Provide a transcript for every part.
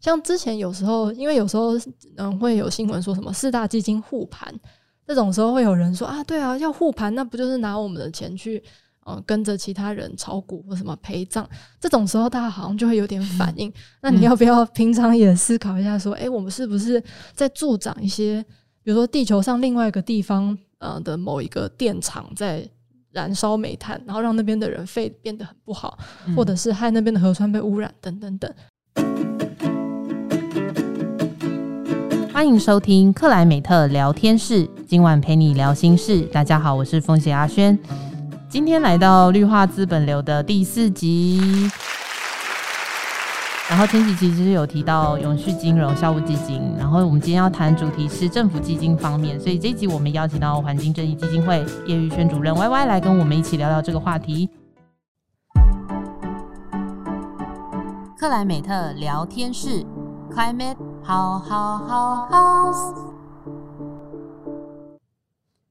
像之前有时候，因为有时候嗯会有新闻说什么四大基金护盘，这种时候会有人说啊，对啊，要护盘，那不就是拿我们的钱去嗯跟着其他人炒股或什么陪葬？这种时候大家好像就会有点反应。嗯、那你要不要平常也思考一下，说，哎、欸，我们是不是在助长一些，比如说地球上另外一个地方呃的某一个电厂在燃烧煤炭，然后让那边的人肺变得很不好，嗯、或者是害那边的河川被污染等等等。欢迎收听克莱美特聊天室，今晚陪你聊心事。大家好，我是风险阿轩，今天来到绿化资本流的第四集。然后前几集其实有提到永续金融、校务基金，然后我们今天要谈主题是政府基金方面，所以这一集我们邀请到环境正义基金会叶玉轩主任 Y Y 来跟我们一起聊聊这个话题。克莱美特聊天室，Climate。好好好好，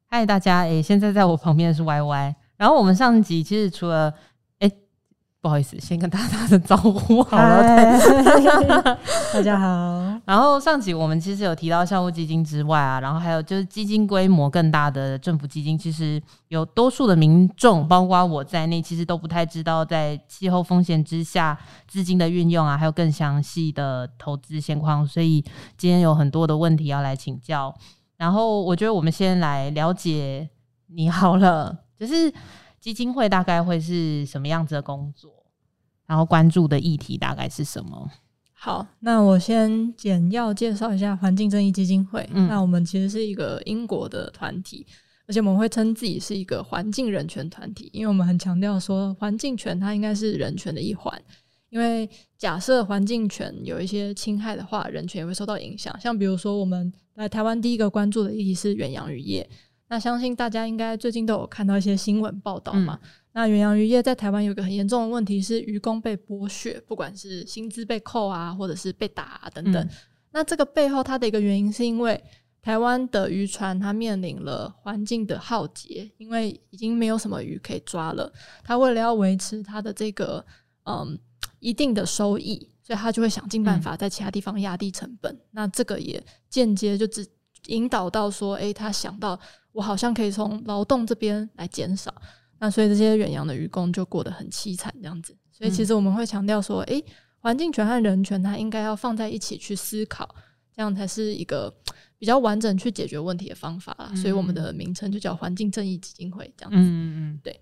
嗨，大家！哎、现在在我旁边是 Y Y。然后我们上集其实除了，不好意思，先跟大家打声招呼好了。大家好。然后上集我们其实有提到项目基金之外啊，然后还有就是基金规模更大的政府基金，其实有多数的民众，包括我在内，其实都不太知道在气候风险之下资金的运用啊，还有更详细的投资现况。所以今天有很多的问题要来请教。然后我觉得我们先来了解你好了，就是基金会大概会是什么样子的工作，然后关注的议题大概是什么？好，那我先简要介绍一下环境正义基金会。嗯，那我们其实是一个英国的团体，而且我们会称自己是一个环境人权团体，因为我们很强调说环境权它应该是人权的一环。因为假设环境权有一些侵害的话，人权也会受到影响。像比如说，我们来台湾第一个关注的议题是远洋渔业，那相信大家应该最近都有看到一些新闻报道嘛。嗯那远洋渔业在台湾有一个很严重的问题是渔工被剥削，不管是薪资被扣啊，或者是被打啊等等。嗯、那这个背后它的一个原因是因为台湾的渔船它面临了环境的浩劫，因为已经没有什么鱼可以抓了。它为了要维持它的这个嗯一定的收益，所以它就会想尽办法在其他地方压低成本。嗯、那这个也间接就只引导到说，诶，他想到我好像可以从劳动这边来减少。那所以这些远洋的渔工就过得很凄惨，这样子。所以其实我们会强调说，诶、欸，环境权和人权它应该要放在一起去思考，这样才是一个比较完整去解决问题的方法啦。所以我们的名称就叫环境正义基金会，这样子。嗯嗯对。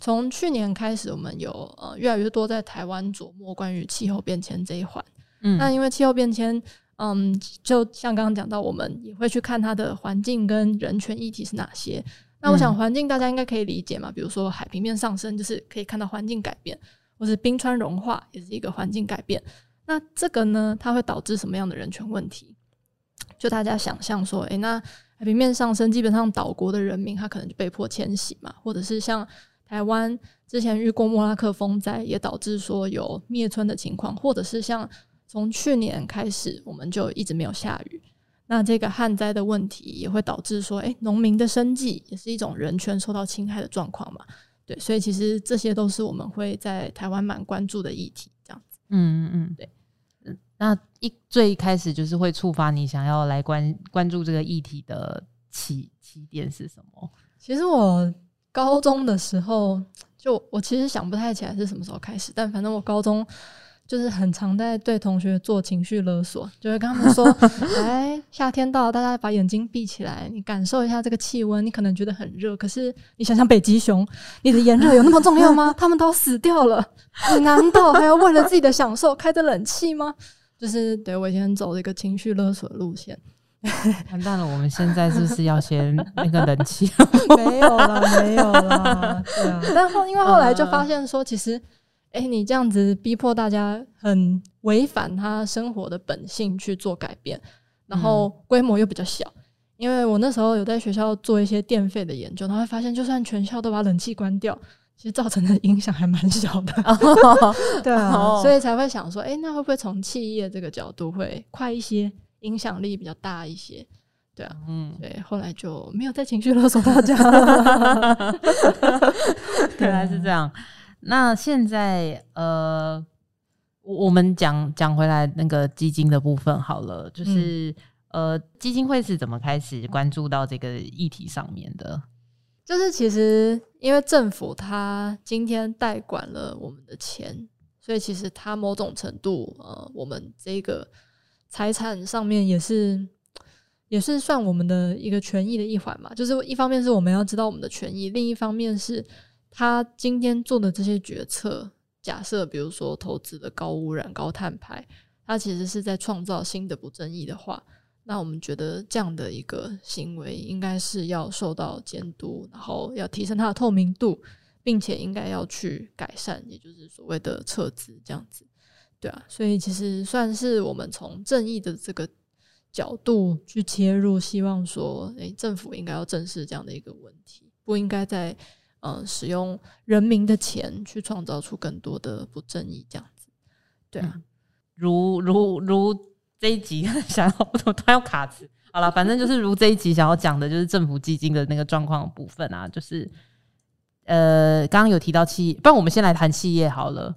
从去年开始，我们有呃越来越多在台湾琢磨关于气候变迁这一环。嗯。那因为气候变迁，嗯，就像刚刚讲到，我们也会去看它的环境跟人权议题是哪些。那我想环境大家应该可以理解嘛，比如说海平面上升，就是可以看到环境改变，或是冰川融化也是一个环境改变。那这个呢，它会导致什么样的人权问题？就大家想象说，诶、欸，那海平面上升，基本上岛国的人民他可能就被迫迁徙嘛，或者是像台湾之前遇过莫拉克风灾，也导致说有灭村的情况，或者是像从去年开始，我们就一直没有下雨。那这个旱灾的问题也会导致说，诶，农民的生计也是一种人权受到侵害的状况嘛？对，所以其实这些都是我们会在台湾蛮关注的议题，这样子。嗯嗯嗯，对。那一最一开始就是会触发你想要来关关注这个议题的起起点是什么？其实我高中的时候，就我其实想不太起来是什么时候开始，但反正我高中。就是很常在对同学做情绪勒索，就会跟他们说：“哎，夏天到了，大家把眼睛闭起来，你感受一下这个气温。你可能觉得很热，可是你想想北极熊，你的炎热有那么重要吗？他们都死掉了，你难道还要为了自己的享受开着冷气吗？”就是对我以前走了一个情绪勒索的路线。完蛋了，我们现在是不是要先那个冷气？没有了，没有了。对啊，但后因为后来就发现说，其实。哎、欸，你这样子逼迫大家，很违反他生活的本性去做改变，然后规模又比较小。嗯、因为我那时候有在学校做一些电费的研究，然后会发现，就算全校都把冷气关掉，其实造成的影响还蛮小的。哦、对啊，哦、所以才会想说，哎、欸，那会不会从企业这个角度会快一些，影响力比较大一些？对啊，嗯，对，后来就没有再情绪勒索大家了。原来是这样。那现在，呃，我们讲讲回来那个基金的部分好了，就是、嗯、呃，基金会是怎么开始关注到这个议题上面的？就是其实因为政府它今天代管了我们的钱，所以其实它某种程度呃，我们这个财产上面也是也是算我们的一个权益的一环嘛。就是一方面是我们要知道我们的权益，另一方面是他今天做的这些决策，假设比如说投资的高污染、高碳排，它其实是在创造新的不正义的话。那我们觉得这样的一个行为应该是要受到监督，然后要提升它的透明度，并且应该要去改善，也就是所谓的撤资这样子，对啊。所以其实算是我们从正义的这个角度去切入，希望说，诶，政府应该要正视这样的一个问题，不应该在呃使用人民的钱去创造出更多的不正义这样子，对啊，嗯、如如如。这一集 想要，我突然要卡词。好了，反正就是如这一集想要讲的，就是政府基金的那个状况部分啊，就是呃，刚刚有提到企业，不然我们先来谈企业好了。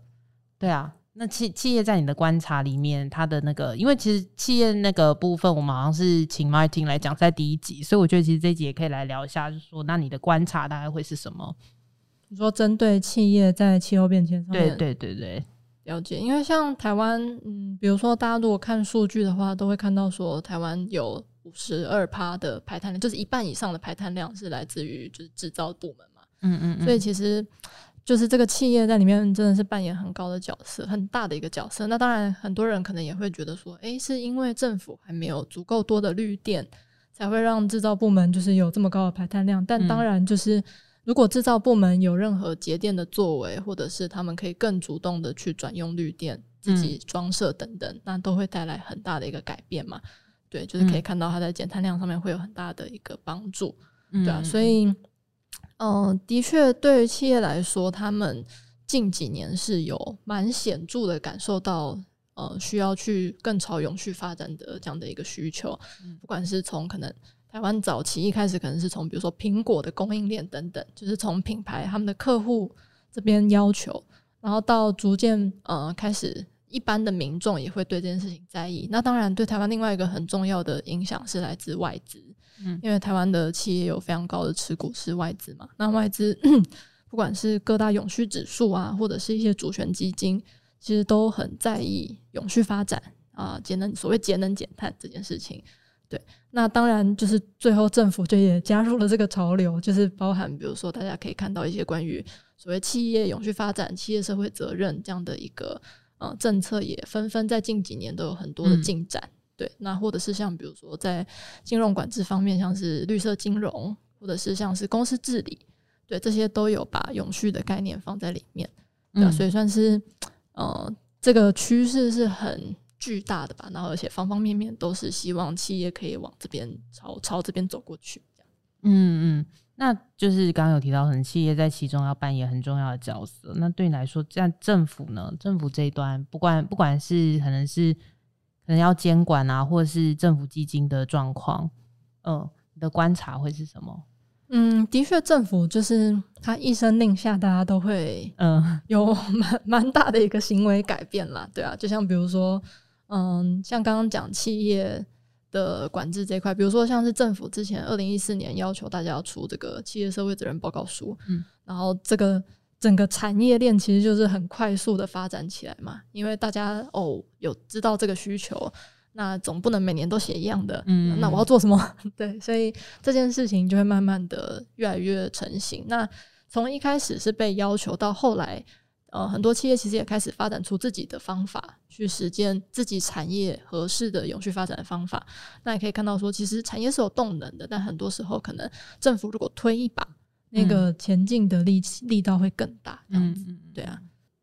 对啊，那企企业在你的观察里面，它的那个，因为其实企业那个部分，我们好像是请 Martin 来讲在第一集，所以我觉得其实这一集也可以来聊一下，就是说，那你的观察大概会是什么？你说针对企业在气候变迁上面，对对对对。了解，因为像台湾，嗯，比如说大家如果看数据的话，都会看到说台湾有五十二趴的排碳量，就是一半以上的排碳量是来自于就是制造部门嘛，嗯，嗯嗯，所以其实就是这个企业在里面真的是扮演很高的角色，很大的一个角色。那当然很多人可能也会觉得说，诶，是因为政府还没有足够多的绿电，才会让制造部门就是有这么高的排碳量。但当然就是。嗯如果制造部门有任何节电的作为，或者是他们可以更主动的去转用绿电、自己装设等等，嗯、那都会带来很大的一个改变嘛。对，就是可以看到它在减碳量上面会有很大的一个帮助，嗯、对啊。所以，嗯、呃，的确，对于企业来说，他们近几年是有蛮显著的感受到，呃，需要去更朝永续发展的这样的一个需求，嗯、不管是从可能。台湾早期一开始可能是从比如说苹果的供应链等等，就是从品牌他们的客户这边要求，然后到逐渐呃开始，一般的民众也会对这件事情在意。那当然，对台湾另外一个很重要的影响是来自外资，嗯，因为台湾的企业有非常高的持股是外资嘛。那外资 不管是各大永续指数啊，或者是一些主权基金，其实都很在意永续发展啊，节能所谓节能减碳这件事情。对，那当然就是最后政府就也加入了这个潮流，就是包含比如说大家可以看到一些关于所谓企业永续发展、企业社会责任这样的一个呃政策，也纷纷在近几年都有很多的进展。嗯、对，那或者是像比如说在金融管制方面，像是绿色金融，或者是像是公司治理，对，这些都有把永续的概念放在里面。对、啊，所以算是呃这个趋势是很。巨大的吧，然后而且方方面面都是希望企业可以往这边朝朝这边走过去。嗯嗯，那就是刚刚有提到，可能企业在其中要扮演很重要的角色。那对你来说，这样政府呢？政府这一端，不管不管是可能是可能要监管啊，或者是政府基金的状况，嗯、呃，你的观察会是什么？嗯，的确，政府就是他一声令下，大家都会嗯有蛮 蛮大的一个行为改变啦。对啊，就像比如说。嗯，像刚刚讲企业的管制这一块，比如说像是政府之前二零一四年要求大家要出这个企业社会责任报告书，嗯，然后这个整个产业链其实就是很快速的发展起来嘛，因为大家哦有知道这个需求，那总不能每年都写一样的，嗯，那我要做什么？对，所以这件事情就会慢慢的越来越成型。那从一开始是被要求到后来。呃，很多企业其实也开始发展出自己的方法，去实践自己产业合适的永续发展的方法。那也可以看到说，其实产业是有动能的，但很多时候可能政府如果推一把，那个前进的力气力道会更大。这样子，嗯，对啊。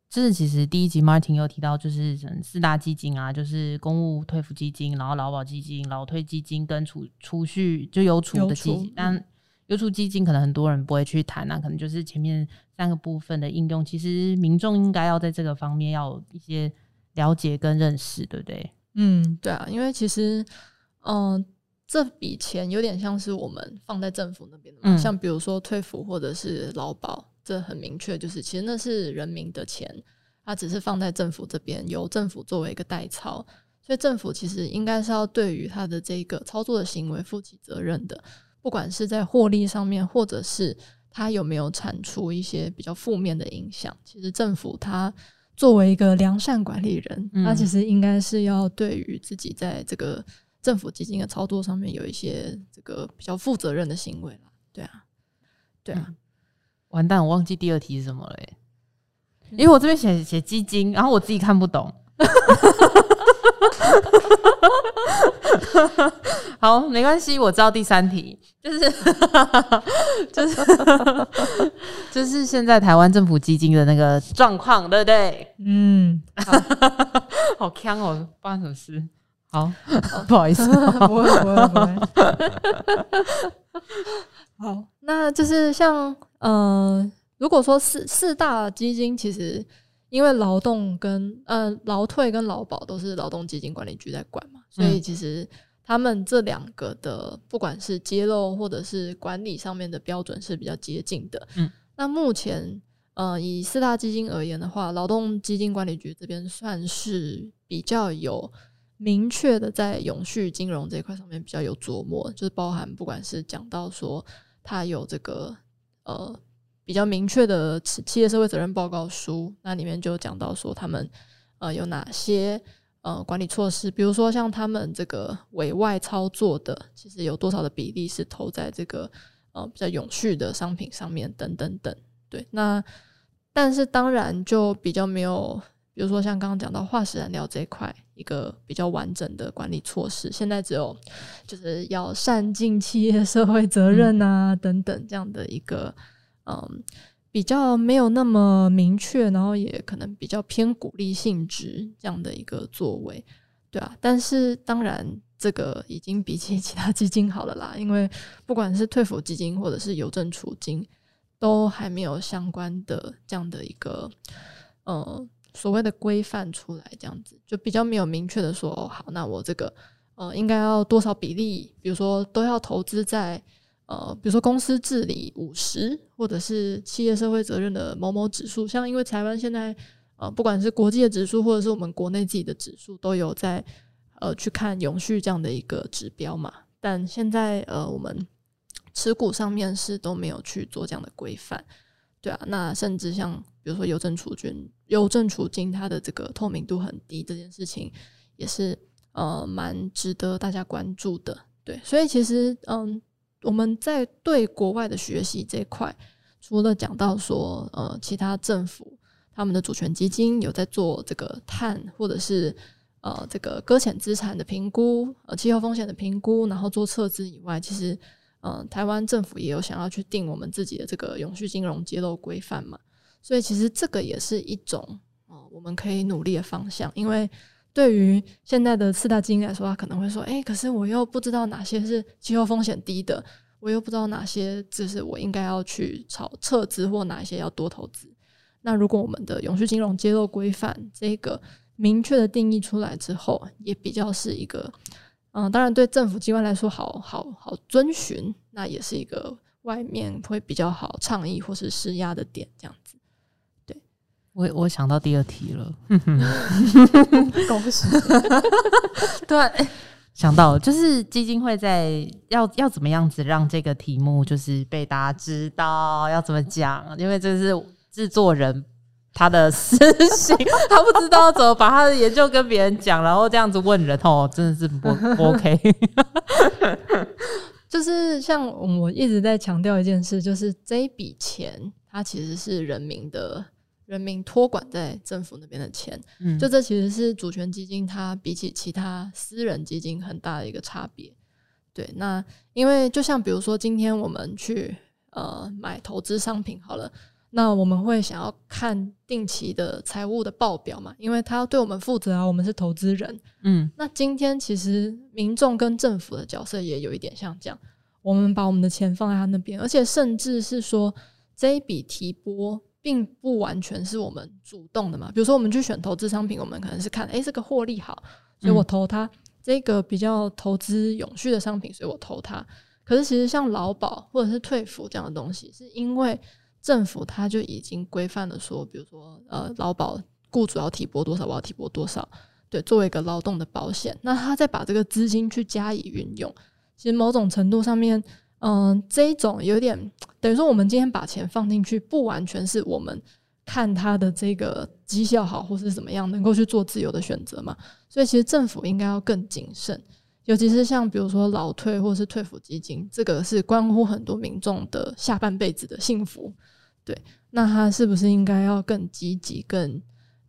这是其实第一集 Martin 有提到，就是四大基金啊，就是公务退抚基金，然后劳保基金、劳退基金跟储储蓄就有储的基金，但。有储基金可能很多人不会去谈，那可能就是前面三个部分的应用，其实民众应该要在这个方面要有一些了解跟认识，对不对？嗯，对啊，因为其实，嗯、呃，这笔钱有点像是我们放在政府那边的嘛，嗯、像比如说退服或者是劳保，这很明确，就是其实那是人民的钱，它只是放在政府这边，由政府作为一个代操，所以政府其实应该是要对于他的这个操作的行为负起责任的，不管是在获利上面，或者是它有没有产出一些比较负面的影响。其实政府它作为一个良善管理人，他其实应该是要对于自己在这个政府基金的操作上面有一些这个比较负责任的行为啦。对啊，对啊。完蛋，我忘记第二题是什么了，欸，因为我这边写写基金，然后我自己看不懂。好，没关系，我知道第三题就是 就是就是现在台湾政府基金的那个状况，对不对？嗯，好锵哦，发生什么事？好，不好意思，不会不会不会。好，那就是像呃，如果说四四大基金，其实因为劳动跟呃劳退跟劳保都是劳动基金管理局在管嘛，所以其实他们这两个的不管是揭露或者是管理上面的标准是比较接近的。嗯，那目前呃以四大基金而言的话，劳动基金管理局这边算是比较有明确的在永续金融这一块上面比较有琢磨，就是包含不管是讲到说。它有这个呃比较明确的企业社会责任报告书，那里面就讲到说他们呃有哪些呃管理措施，比如说像他们这个委外操作的，其实有多少的比例是投在这个呃比较永续的商品上面等等等。对，那但是当然就比较没有，比如说像刚刚讲到化石燃料这一块。一个比较完整的管理措施，现在只有就是要善尽企业社会责任啊等等这样的一个嗯比较没有那么明确，然后也可能比较偏鼓励性质这样的一个作为，对啊。但是当然这个已经比起 其他基金好了啦，因为不管是退抚基金或者是邮政储金，都还没有相关的这样的一个嗯。所谓的规范出来，这样子就比较没有明确的说，哦，好，那我这个呃，应该要多少比例？比如说都要投资在呃，比如说公司治理五十，或者是企业社会责任的某某指数。像因为台湾现在呃，不管是国际的指数，或者是我们国内自己的指数，都有在呃去看永续这样的一个指标嘛。但现在呃，我们持股上面是都没有去做这样的规范。对啊，那甚至像比如说邮政储金、邮政储金，它的这个透明度很低，这件事情也是呃蛮值得大家关注的。对，所以其实嗯，我们在对国外的学习这一块，除了讲到说呃，其他政府他们的主权基金有在做这个碳或者是呃这个搁浅资产的评估、呃气候风险的评估，然后做撤资以外，其实。嗯，台湾政府也有想要去定我们自己的这个永续金融揭露规范嘛，所以其实这个也是一种哦，我们可以努力的方向。因为对于现在的四大基金来说，他可能会说，诶，可是我又不知道哪些是气候风险低的，我又不知道哪些就是我应该要去炒撤资或哪一些要多投资。那如果我们的永续金融揭露规范这个明确的定义出来之后，也比较是一个。嗯，当然，对政府机关来说好，好好好遵循，那也是一个外面会比较好倡议或是施压的点，这样子。对，我我想到第二题了，恭喜！对、欸，想到就是基金会在要要怎么样子让这个题目就是被大家知道，要怎么讲，因为这是制作人。他的私心，他不知道怎么把他的研究跟别人讲，然后这样子问人哦，真的是不，不 OK。就是像我一直在强调一件事，就是这一笔钱，它其实是人民的，人民托管在政府那边的钱。嗯，就这其实是主权基金，它比起其他私人基金很大的一个差别。对，那因为就像比如说，今天我们去呃买投资商品好了。那我们会想要看定期的财务的报表嘛？因为他要对我们负责啊，我们是投资人。嗯，那今天其实民众跟政府的角色也有一点像这样，我们把我们的钱放在他那边，而且甚至是说这一笔提拨并不完全是我们主动的嘛。比如说我们去选投资商品，我们可能是看，诶，这个获利好，所以我投它；这个比较投资永续的商品，所以我投它。可是其实像劳保或者是退服这样的东西，是因为。政府它就已经规范了说，比如说呃，劳保雇主要提拨多少，我要提拨多少，对，作为一个劳动的保险。那他再把这个资金去加以运用，其实某种程度上面，嗯、这种有点等于说，我们今天把钱放进去，不完全是我们看他的这个绩效好或是怎么样，能够去做自由的选择嘛。所以，其实政府应该要更谨慎，尤其是像比如说老退或是退抚基金，这个是关乎很多民众的下半辈子的幸福。对，那他是不是应该要更积极、更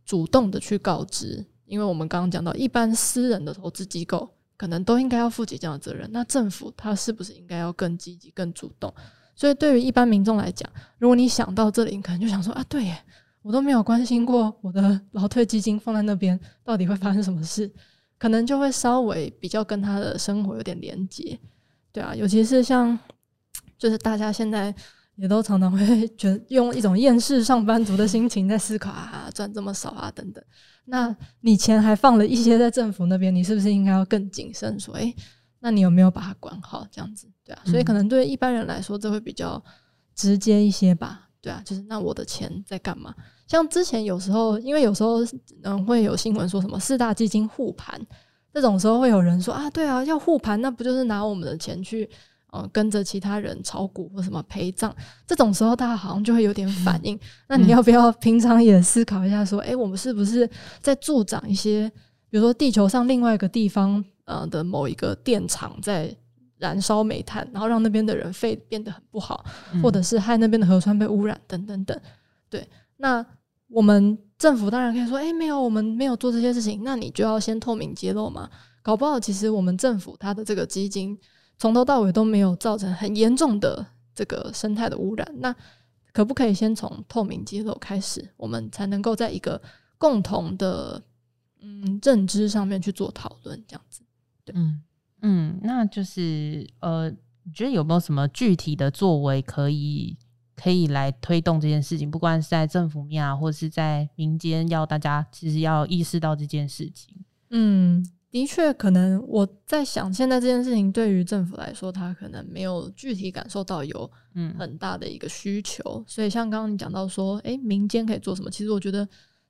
主动的去告知？因为我们刚刚讲到，一般私人的投资机构可能都应该要负起这样的责任。那政府他是不是应该要更积极、更主动？所以对于一般民众来讲，如果你想到这里，你可能就想说啊，对耶，我都没有关心过我的 劳退基金放在那边到底会发生什么事，可能就会稍微比较跟他的生活有点连接。对啊，尤其是像就是大家现在。也都常常会觉得用一种厌世上班族的心情在思考啊，赚这么少啊等等。那你钱还放了一些在政府那边，你是不是应该要更谨慎？说，诶，那你有没有把它管好？这样子，对啊。所以可能对一般人来说，这会比较直接一些吧。对啊，就是那我的钱在干嘛？像之前有时候，因为有时候嗯会有新闻说什么四大基金护盘，这种时候会有人说啊，对啊，要护盘，那不就是拿我们的钱去？呃，跟着其他人炒股或什么陪葬，这种时候大家好像就会有点反应。那你要不要平常也思考一下，说，诶，我们是不是在助长一些，比如说地球上另外一个地方呃的某一个电厂在燃烧煤炭，然后让那边的人肺变得很不好，或者是害那边的河川被污染等等等。对，那我们政府当然可以说，诶，没有，我们没有做这些事情，那你就要先透明揭露嘛。搞不好其实我们政府它的这个基金。从头到尾都没有造成很严重的这个生态的污染，那可不可以先从透明揭露开始，我们才能够在一个共同的嗯认知上面去做讨论，这样子。对，嗯嗯，那就是呃，你觉得有没有什么具体的作为可以可以来推动这件事情？不管是在政府面啊，或是在民间，要大家其实要意识到这件事情。嗯。的确，可能我在想，现在这件事情对于政府来说，他可能没有具体感受到有很大的一个需求。嗯、所以，像刚刚你讲到说，诶，民间可以做什么？其实我觉得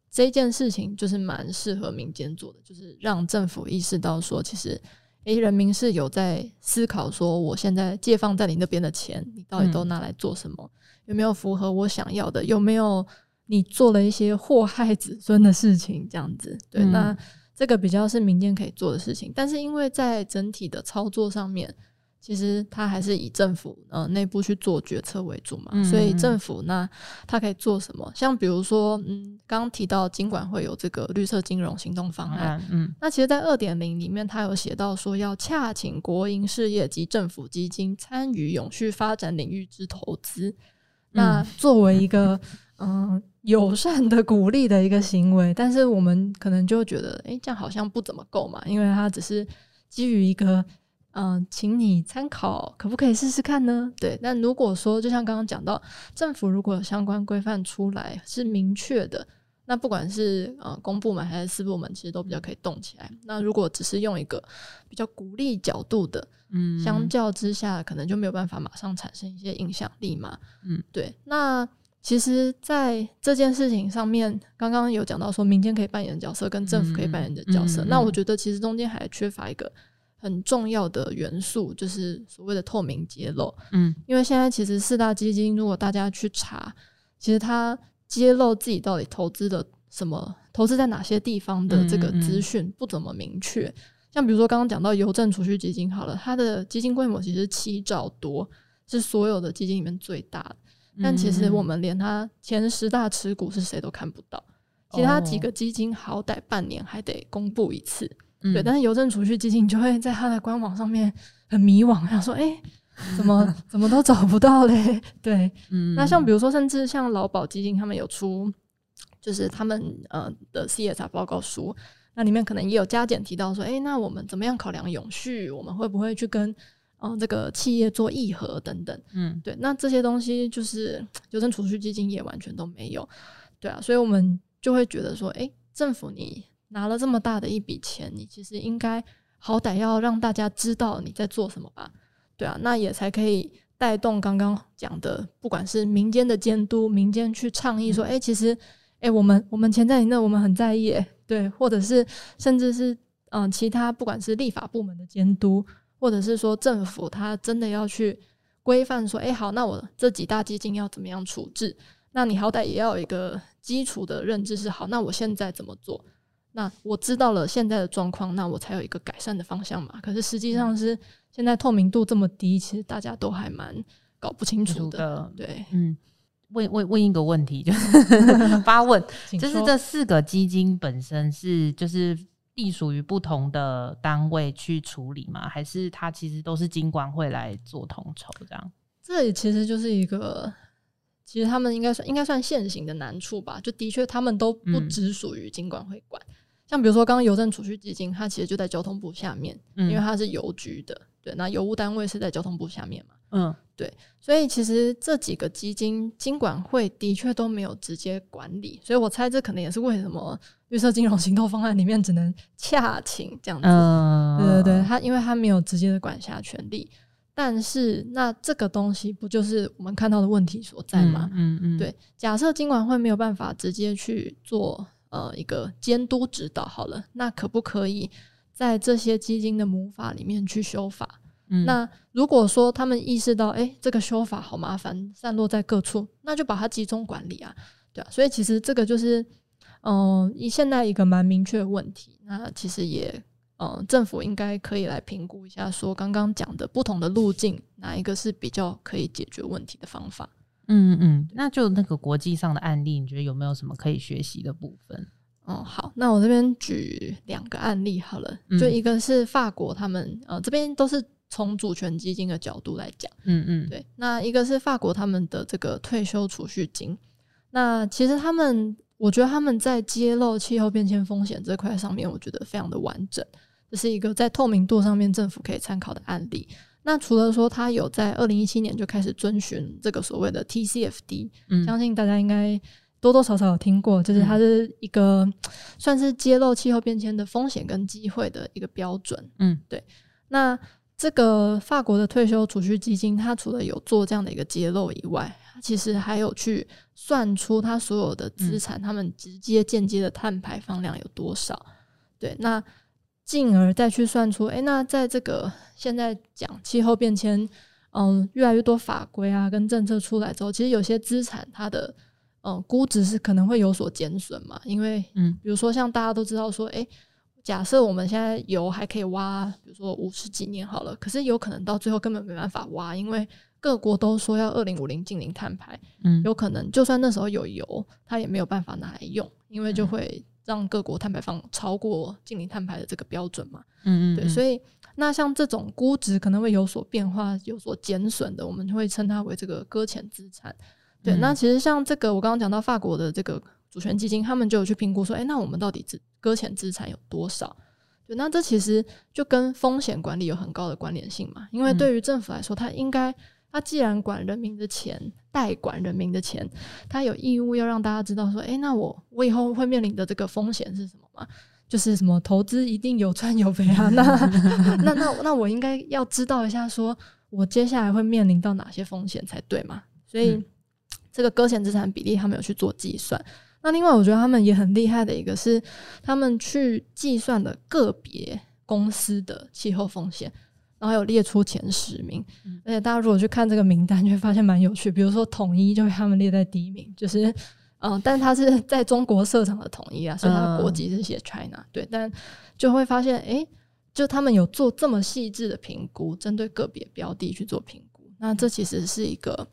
这件事情就是蛮适合民间做的，就是让政府意识到说，其实，诶，人民是有在思考说，我现在借放在你那边的钱，你到底都拿来做什么？嗯、有没有符合我想要的？有没有你做了一些祸害子孙的事情？这样子，对，嗯、那。这个比较是民间可以做的事情，但是因为在整体的操作上面，其实它还是以政府呃内部去做决策为主嘛，所以政府那它可以做什么？像比如说，嗯，刚刚提到金管会有这个绿色金融行动方案，嗯，嗯，那其实，在二点零里面，它有写到说要洽请国营事业及政府基金参与永续发展领域之投资，嗯、那作为一个嗯。呃友善的鼓励的一个行为，但是我们可能就觉得，诶、欸，这样好像不怎么够嘛，因为它只是基于一个，嗯、呃，请你参考，可不可以试试看呢？对，那如果说，就像刚刚讲到，政府如果有相关规范出来是明确的，那不管是呃公部门还是私部门，其实都比较可以动起来。那如果只是用一个比较鼓励角度的，嗯，相较之下，可能就没有办法马上产生一些影响力嘛。嗯，对，那。其实，在这件事情上面，刚刚有讲到说，民间可以扮演的角色跟政府可以扮演的角色。嗯嗯嗯、那我觉得，其实中间还缺乏一个很重要的元素，就是所谓的透明揭露。嗯，因为现在其实四大基金，如果大家去查，其实它揭露自己到底投资的什么、投资在哪些地方的这个资讯不怎么明确。像比如说刚刚讲到邮政储蓄基金，好了，它的基金规模其实七兆多，是所有的基金里面最大的。但其实我们连它前十大持股是谁都看不到，其他几个基金好歹半年还得公布一次，对。但是邮政储蓄基金就会在它的官网上面很迷惘，想说：“哎，怎么 怎么都找不到嘞？” 对，那像比如说，甚至像劳保基金，他们有出就是他们呃的 CSR 报告书，那里面可能也有加减提到说：“哎，那我们怎么样考量永续？我们会不会去跟？”嗯，这个企业做议和等等，嗯，对，那这些东西就是 邮政储蓄基金也完全都没有，对啊，所以我们就会觉得说，诶，政府你拿了这么大的一笔钱，你其实应该好歹要让大家知道你在做什么吧，对啊，那也才可以带动刚刚讲的，不管是民间的监督，民间去倡议说，诶，其实哎、欸，我们我们钱在你那，我们很在意，对，或者是甚至是嗯、呃，其他不管是立法部门的监督，或者是说政府，他真的要去规范说，哎、欸，好，那我这几大基金要怎么样处置？那你好歹也要有一个基础的认知是好，那我现在怎么做？那我知道了现在的状况，那我才有一个改善的方向嘛。可是实际上是现在透明度这么低，其实大家都还蛮搞不清楚的。的对，嗯，问问问一个问题，就是发问，就是这四个基金本身是就是隶属于不同的单位去处理吗？还是它其实都是经管会来做统筹这样？这也其实就是一个。其实他们应该算应该算现行的难处吧，就的确他们都不只属于经管会管，嗯、像比如说刚刚邮政储蓄基金，它其实就在交通部下面，嗯、因为它是邮局的，对，那邮务单位是在交通部下面嘛，嗯，对，所以其实这几个基金金管会的确都没有直接管理，所以我猜这可能也是为什么绿色金融行动方案里面只能洽请这样子，嗯、对对对，他因为他没有直接的管辖权利。但是，那这个东西不就是我们看到的问题所在吗？嗯嗯，嗯对。假设金管会没有办法直接去做呃一个监督指导，好了，那可不可以在这些基金的母法里面去修法？嗯，那如果说他们意识到，哎，这个修法好麻烦，散落在各处，那就把它集中管理啊，对啊。所以其实这个就是，嗯、呃，现在一个蛮明确的问题。那其实也。嗯，政府应该可以来评估一下，说刚刚讲的不同的路径，哪一个是比较可以解决问题的方法？嗯嗯，那就那个国际上的案例，你觉得有没有什么可以学习的部分？哦，好，那我这边举两个案例好了，就一个是法国，他们呃这边都是从主权基金的角度来讲，嗯嗯，对，那一个是法国他们的这个退休储蓄金，那其实他们，我觉得他们在揭露气候变迁风险这块上面，我觉得非常的完整。这是一个在透明度上面政府可以参考的案例。那除了说他有在二零一七年就开始遵循这个所谓的 TCFD，嗯，相信大家应该多多少少有听过，就是它是一个算是揭露气候变迁的风险跟机会的一个标准。嗯，对。那这个法国的退休储蓄基金，它除了有做这样的一个揭露以外，它其实还有去算出它所有的资产，他们直接间接的碳排放量有多少。对，那。进而再去算出，诶、欸，那在这个现在讲气候变迁，嗯，越来越多法规啊跟政策出来之后，其实有些资产它的嗯估值是可能会有所减损嘛，因为嗯，比如说像大家都知道说，诶、欸，假设我们现在油还可以挖，比如说五十几年好了，可是有可能到最后根本没办法挖，因为各国都说要二零五零净零碳排，嗯，有可能就算那时候有油，它也没有办法拿来用，因为就会。让各国碳排放超过净零碳排的这个标准嘛？嗯嗯，对，所以那像这种估值可能会有所变化、有所减损的，我们就会称它为这个搁浅资产。对，嗯、那其实像这个我刚刚讲到法国的这个主权基金，他们就有去评估说，哎、欸，那我们到底资搁浅资产有多少？对，那这其实就跟风险管理有很高的关联性嘛，因为对于政府来说，它应该。他既然管人民的钱，代管人民的钱，他有义务要让大家知道说，诶、欸，那我我以后会面临的这个风险是什么吗？就是什么投资一定有赚有赔啊？那 那那那我应该要知道一下，说我接下来会面临到哪些风险才对嘛？所以、嗯、这个搁浅资产比例他们有去做计算。那另外我觉得他们也很厉害的一个是，他们去计算了个别公司的气候风险。然后有列出前十名，嗯、而且大家如果去看这个名单，就会发现蛮有趣。比如说统一就被他们列在第一名，就是嗯、呃，但是他是在中国设厂的统一啊，所以他的国籍是写 China、嗯、对，但就会发现，哎，就他们有做这么细致的评估，针对个别标的去做评估。那这其实是一个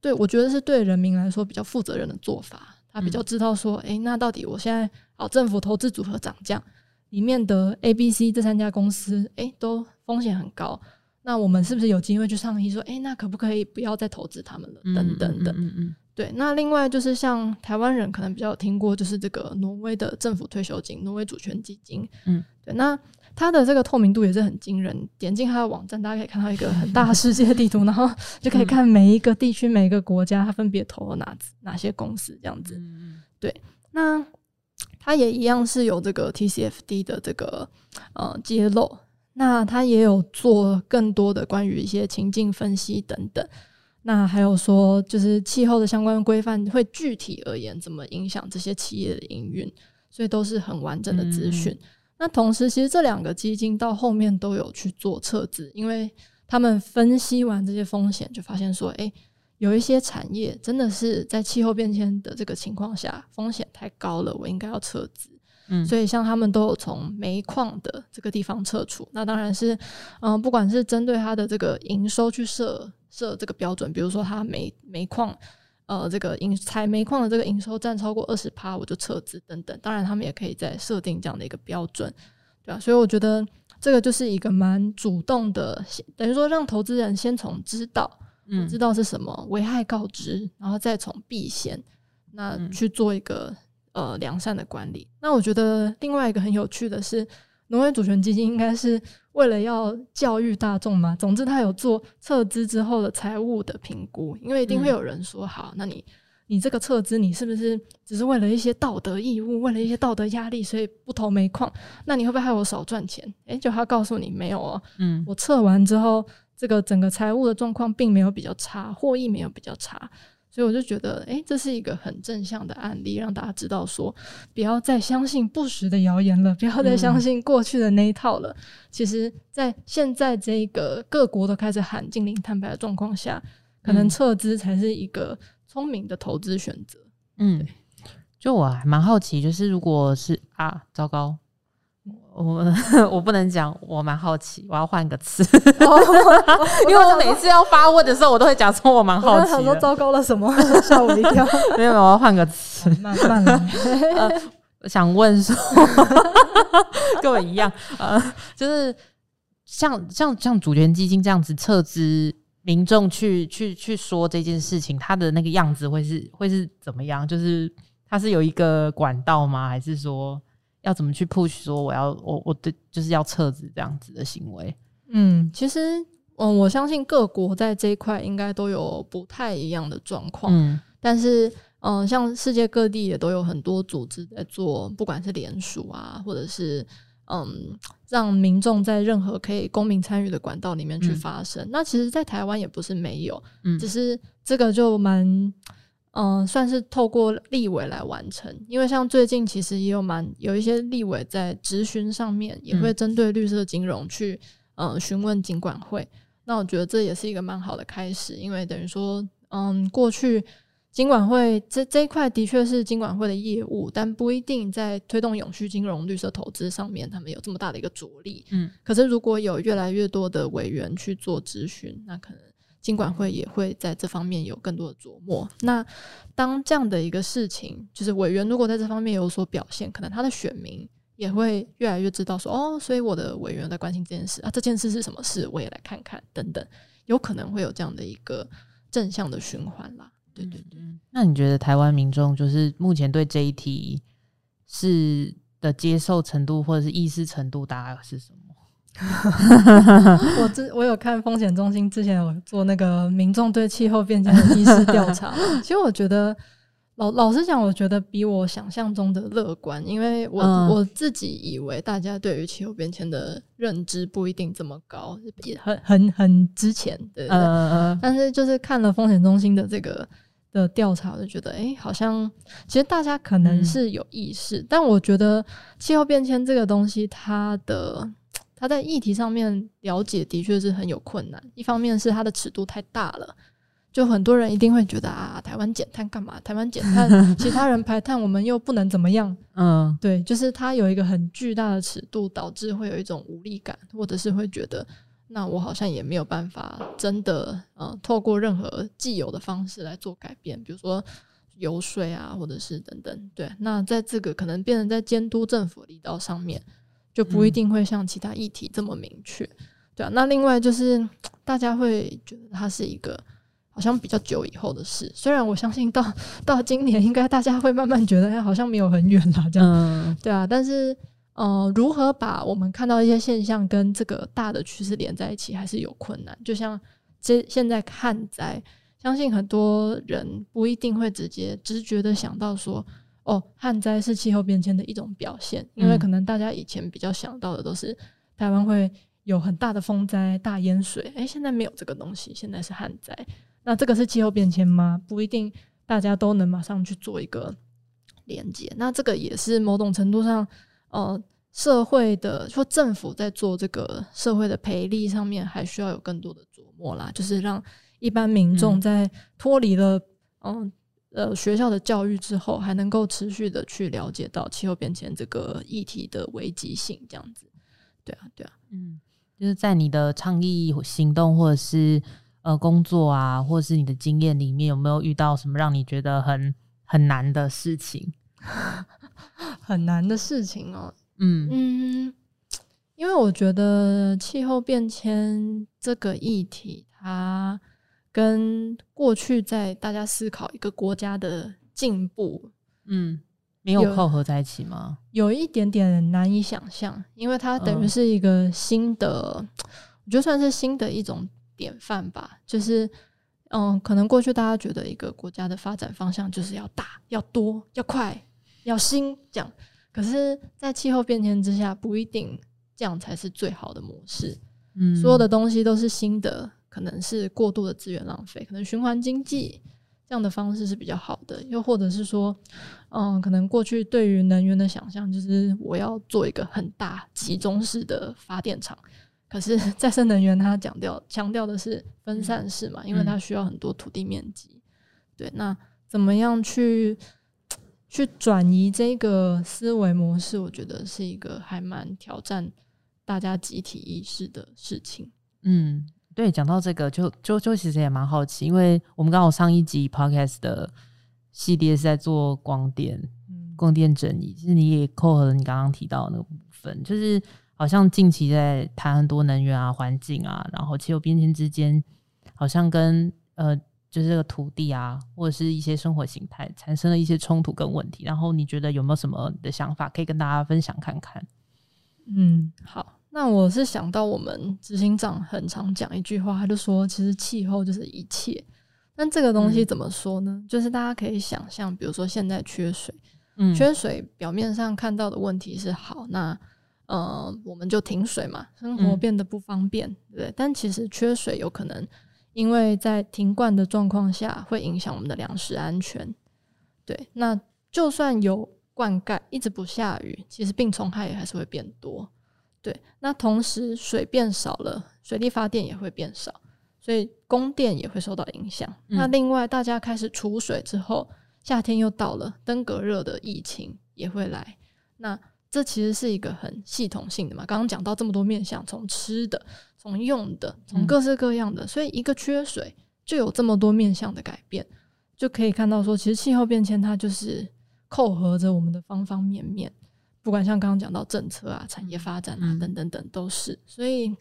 对我觉得是对人民来说比较负责任的做法。他比较知道说，哎，那到底我现在哦，政府投资组合涨价里面的 A、B、C 这三家公司，哎，都。风险很高，那我们是不是有机会去上议说，哎、欸，那可不可以不要再投资他们了？等等等，嗯嗯嗯、对。那另外就是像台湾人可能比较有听过，就是这个挪威的政府退休金，挪威主权基金，嗯，对。那它的这个透明度也是很惊人，点进它的网站，大家可以看到一个很大的世界地图，然后就可以看每一个地区、每一个国家，它分别投了哪哪些公司这样子。对。那它也一样是有这个 TCFD 的这个呃揭露。那它也有做更多的关于一些情境分析等等。那还有说，就是气候的相关规范会具体而言怎么影响这些企业的营运，所以都是很完整的资讯。嗯、那同时，其实这两个基金到后面都有去做撤资，因为他们分析完这些风险，就发现说，哎、欸，有一些产业真的是在气候变迁的这个情况下，风险太高了，我应该要撤资。嗯，所以像他们都有从煤矿的这个地方撤出，那当然是，嗯、呃，不管是针对它的这个营收去设设这个标准，比如说它煤煤矿，呃，这个营采煤矿的这个营收占超过二十趴，我就撤资等等。当然，他们也可以再设定这样的一个标准，对吧？所以我觉得这个就是一个蛮主动的，等于说让投资人先从知道，嗯，知道是什么危害告知，然后再从避险，那去做一个。呃，良善的管理。那我觉得另外一个很有趣的是，农业主权基金应该是为了要教育大众嘛。总之，他有做撤资之后的财务的评估，因为一定会有人说：“好，那你你这个撤资，你是不是只是为了一些道德义务，为了一些道德压力，所以不投煤矿？那你会不会害我少赚钱？”诶，就他告诉你没有哦，嗯，我撤完之后，这个整个财务的状况并没有比较差，获益没有比较差。所以我就觉得，诶、欸，这是一个很正向的案例，让大家知道说，不要再相信不实的谣言了，不要再相信过去的那一套了。嗯、其实，在现在这个各国都开始喊净零碳排的状况下，可能撤资才是一个聪明的投资选择。嗯，就我还蛮好奇，就是如果是啊，糟糕。我 我不能讲，我蛮好奇，我要换个词，因为我每次要发问的时候，我都会讲说我蛮好奇。很多糟糕了什么？吓我一跳。没有，我要换个词。慢慢来。想问说，跟我一样，呃，就是像像像主权基金这样子撤资，民众去去去说这件事情，他的那个样子会是会是怎么样？就是他是有一个管道吗？还是说？要怎么去 push 说我要我我的就是要撤资这样子的行为？嗯，其实嗯，我相信各国在这一块应该都有不太一样的状况。嗯，但是嗯，像世界各地也都有很多组织在做，不管是联署啊，或者是嗯，让民众在任何可以公民参与的管道里面去发声。嗯，那其实，在台湾也不是没有，嗯，只是这个就蛮。嗯、呃，算是透过立委来完成，因为像最近其实也有蛮有一些立委在质询上面也会针对绿色金融去呃询问金管会，那我觉得这也是一个蛮好的开始，因为等于说，嗯，过去金管会这这一块的确是金管会的业务，但不一定在推动永续金融、绿色投资上面他们有这么大的一个着力。嗯，可是如果有越来越多的委员去做质询，那可能。金管会也会在这方面有更多的琢磨。那当这样的一个事情，就是委员如果在这方面有所表现，可能他的选民也会越来越知道说，哦，所以我的委员在关心这件事啊，这件事是什么事，我也来看看等等，有可能会有这样的一个正向的循环啦。对对对。那你觉得台湾民众就是目前对这一题是的接受程度或者是意识程度大概是什么？我之我有看风险中心之前有做那个民众对气候变迁的意识调查，其实我觉得老老实讲，我觉得比我想象中的乐观，因为我、嗯、我自己以为大家对于气候变迁的认知不一定这么高，也很很很之前，对，对，对、嗯、但是就是看了风险中心的这个的调查，我就觉得，哎、欸，好像其实大家可能是有意识，嗯、但我觉得气候变迁这个东西，它的。他在议题上面了解的确是很有困难，一方面是它的尺度太大了，就很多人一定会觉得啊，台湾减碳干嘛？台湾减碳，其他人排碳，我们又不能怎么样？嗯，对，就是它有一个很巨大的尺度，导致会有一种无力感，或者是会觉得，那我好像也没有办法真的呃，透过任何既有的方式来做改变，比如说游说啊，或者是等等。对，那在这个可能变成在监督政府的力道上面。就不一定会像其他议题这么明确，对啊。那另外就是大家会觉得它是一个好像比较久以后的事，虽然我相信到到今年应该大家会慢慢觉得好像没有很远了，这样，对啊。但是呃，如何把我们看到一些现象跟这个大的趋势连在一起，还是有困难。就像这现在旱灾，相信很多人不一定会直接直觉的想到说。哦，旱灾是气候变迁的一种表现，因为可能大家以前比较想到的都是台湾会有很大的风灾、大淹水，诶，现在没有这个东西，现在是旱灾。那这个是气候变迁吗？不一定，大家都能马上去做一个连接。那这个也是某种程度上，呃，社会的或政府在做这个社会的培力上面，还需要有更多的琢磨啦。就是让一般民众在脱离了嗯呃学校的教育之后，还能够持续的去了解到气候变迁这个议题的危机性，这样子。对啊，对啊，嗯，就是在你的倡议行动或者是。呃，工作啊，或者是你的经验里面，有没有遇到什么让你觉得很很难的事情？很难的事情哦，嗯嗯，因为我觉得气候变迁这个议题，它跟过去在大家思考一个国家的进步，嗯，没有扣合在一起吗？有，有一点点难以想象，因为它等于是一个新的，呃、我觉得算是新的一种。典范吧，就是，嗯，可能过去大家觉得一个国家的发展方向就是要大、要多、要快、要新这样，可是，在气候变迁之下，不一定这样才是最好的模式。嗯，所有的东西都是新的，可能是过度的资源浪费，可能循环经济这样的方式是比较好的，又或者是说，嗯，可能过去对于能源的想象就是我要做一个很大集中式的发电厂。可是再生能源，它讲调强调的是分散式嘛，因为它需要很多土地面积。对，那怎么样去去转移这个思维模式？我觉得是一个还蛮挑战大家集体意识的事情。嗯，对，讲到这个，就就就其实也蛮好奇，因为我们刚好上一集 podcast 的系列是在做光电，光电整理，其实你也扣合了你刚刚提到的那个部分，就是。好像近期在谈很多能源啊、环境啊，然后气候变迁之间，好像跟呃，就是这个土地啊，或者是一些生活形态产生了一些冲突跟问题。然后你觉得有没有什么的想法可以跟大家分享看看？嗯，好，那我是想到我们执行长很常讲一句话，他就说，其实气候就是一切。但这个东西怎么说呢？嗯、就是大家可以想象，比如说现在缺水，嗯，缺水表面上看到的问题是好，那。呃，我们就停水嘛，生活变得不方便，嗯、对不对？但其实缺水有可能，因为在停灌的状况下，会影响我们的粮食安全。对，那就算有灌溉，一直不下雨，其实病虫害也还是会变多。对，那同时水变少了，水力发电也会变少，所以供电也会受到影响。嗯、那另外，大家开始储水之后，夏天又到了，登革热的疫情也会来。那这其实是一个很系统性的嘛，刚刚讲到这么多面向，从吃的，从用的，从各式各样的，嗯、所以一个缺水就有这么多面向的改变，就可以看到说，其实气候变迁它就是扣合着我们的方方面面，不管像刚刚讲到政策啊、产业发展啊、嗯、等等等都是，所以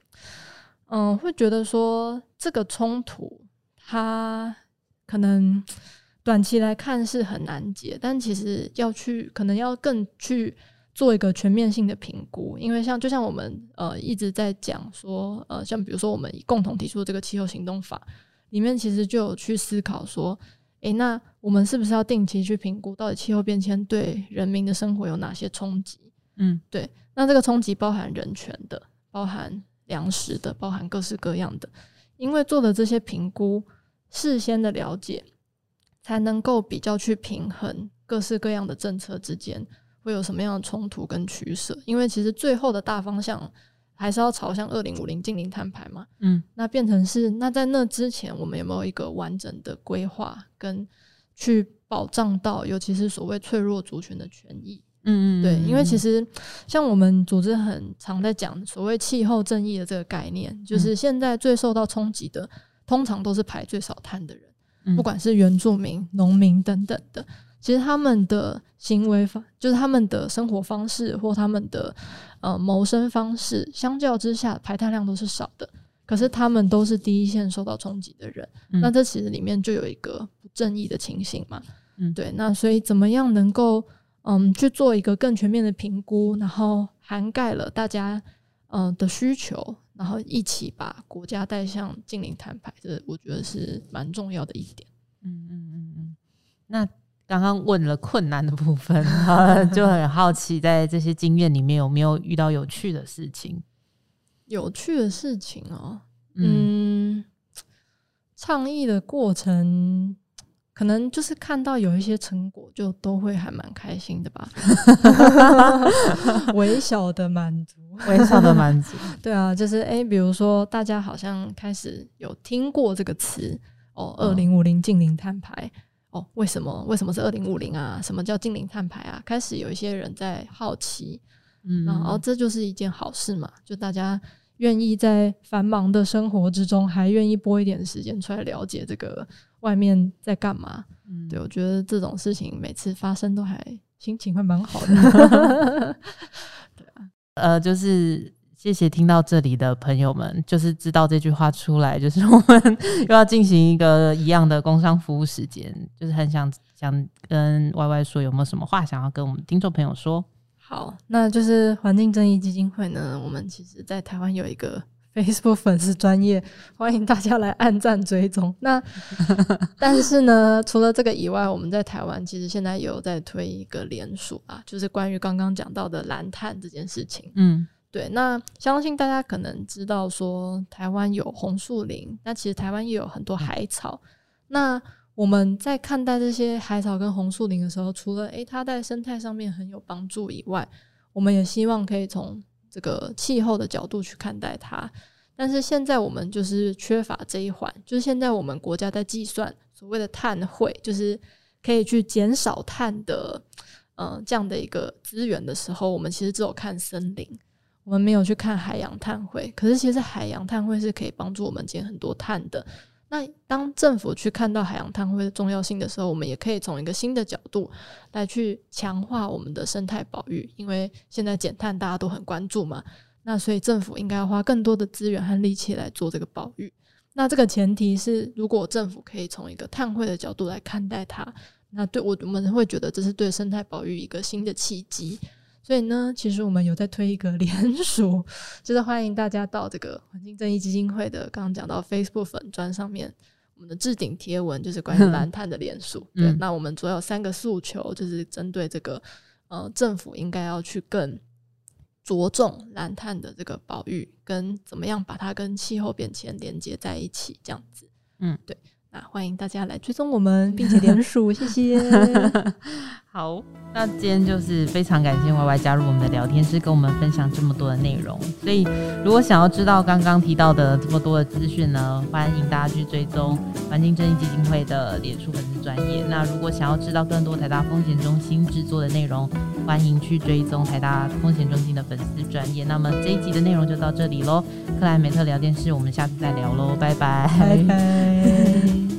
嗯，会觉得说这个冲突它可能短期来看是很难解，但其实要去可能要更去。做一个全面性的评估，因为像就像我们呃一直在讲说，呃，像比如说我们共同提出的这个气候行动法里面，其实就有去思考说，诶，那我们是不是要定期去评估，到底气候变迁对人民的生活有哪些冲击？嗯，对，那这个冲击包含人权的，包含粮食的，包含各式各样的，因为做的这些评估，事先的了解，才能够比较去平衡各式各样的政策之间。会有什么样的冲突跟取舍？因为其实最后的大方向还是要朝向二零五零净零碳排嘛。嗯，那变成是那在那之前，我们有没有一个完整的规划跟去保障到，尤其是所谓脆弱族群的权益？嗯嗯，对，因为其实像我们组织很常在讲所谓气候正义的这个概念，就是现在最受到冲击的，通常都是排最少碳的人，不管是原住民、农民等等的。其实他们的行为方，就是他们的生活方式或他们的呃谋生方式，相较之下排碳量都是少的。可是他们都是第一线受到冲击的人，嗯、那这其实里面就有一个不正义的情形嘛。嗯，对。那所以怎么样能够嗯去做一个更全面的评估，然后涵盖了大家嗯、呃、的需求，然后一起把国家带向近零碳排，这我觉得是蛮重要的一点。嗯嗯嗯嗯，那。刚刚问了困难的部分，就很好奇，在这些经验里面有没有遇到有趣的事情？有趣的事情哦，嗯，嗯，倡议的过程。可能就是看到有一些成果，就都会还蛮开心的吧。微小的满足，微小的满足。对啊，就是哎、欸，比如说大家好像开始有听过这个词哦，二零五零净零碳排哦，为什么？为什么是二零五零啊？什么叫净零碳排啊？开始有一些人在好奇，嗯，然后这就是一件好事嘛，就大家愿意在繁忙的生活之中，还愿意拨一点时间出来了解这个。外面在干嘛？嗯，对，我觉得这种事情每次发生都还心情会蛮好的。对啊，呃，就是谢谢听到这里的朋友们，就是知道这句话出来，就是我们又要进行一个一样的工商服务时间，就是很想想跟 Y Y 说，有没有什么话想要跟我们听众朋友说？好，那就是环境正义基金会呢，我们其实在台湾有一个。Facebook 粉丝专业，欢迎大家来按赞追踪。那 但是呢，除了这个以外，我们在台湾其实现在有在推一个联署啊，就是关于刚刚讲到的蓝碳这件事情。嗯，对。那相信大家可能知道说，台湾有红树林，那其实台湾也有很多海草。那我们在看待这些海草跟红树林的时候，除了诶它在生态上面很有帮助以外，我们也希望可以从这个气候的角度去看待它，但是现在我们就是缺乏这一环，就是现在我们国家在计算所谓的碳汇，就是可以去减少碳的，嗯、呃，这样的一个资源的时候，我们其实只有看森林，我们没有去看海洋碳汇。可是其实海洋碳汇是可以帮助我们减很多碳的。那当政府去看到海洋碳汇的重要性的时候，我们也可以从一个新的角度来去强化我们的生态保育。因为现在减碳大家都很关注嘛，那所以政府应该要花更多的资源和力气来做这个保育。那这个前提是，如果政府可以从一个碳汇的角度来看待它，那对我我们会觉得这是对生态保育一个新的契机。所以呢，其实我们有在推一个联署，就是欢迎大家到这个环境正义基金会的刚刚讲到 Facebook 粉砖上面，我们的置顶贴文就是关于蓝碳的联署。对，嗯、那我们主要有三个诉求，就是针对这个呃政府应该要去更着重蓝碳的这个保育，跟怎么样把它跟气候变迁连接在一起，这样子。嗯，对。那欢迎大家来追踪我们，并且联署，谢谢。好，那今天就是非常感谢 Y Y 加入我们的聊天室，跟我们分享这么多的内容。所以，如果想要知道刚刚提到的这么多的资讯呢，欢迎大家去追踪环境正义基金会的脸书粉丝专业。那如果想要知道更多台大风险中心制作的内容，欢迎去追踪台大风险中心的粉丝专业。那么这一集的内容就到这里喽，克莱美特聊天室，我们下次再聊喽，拜拜，拜拜。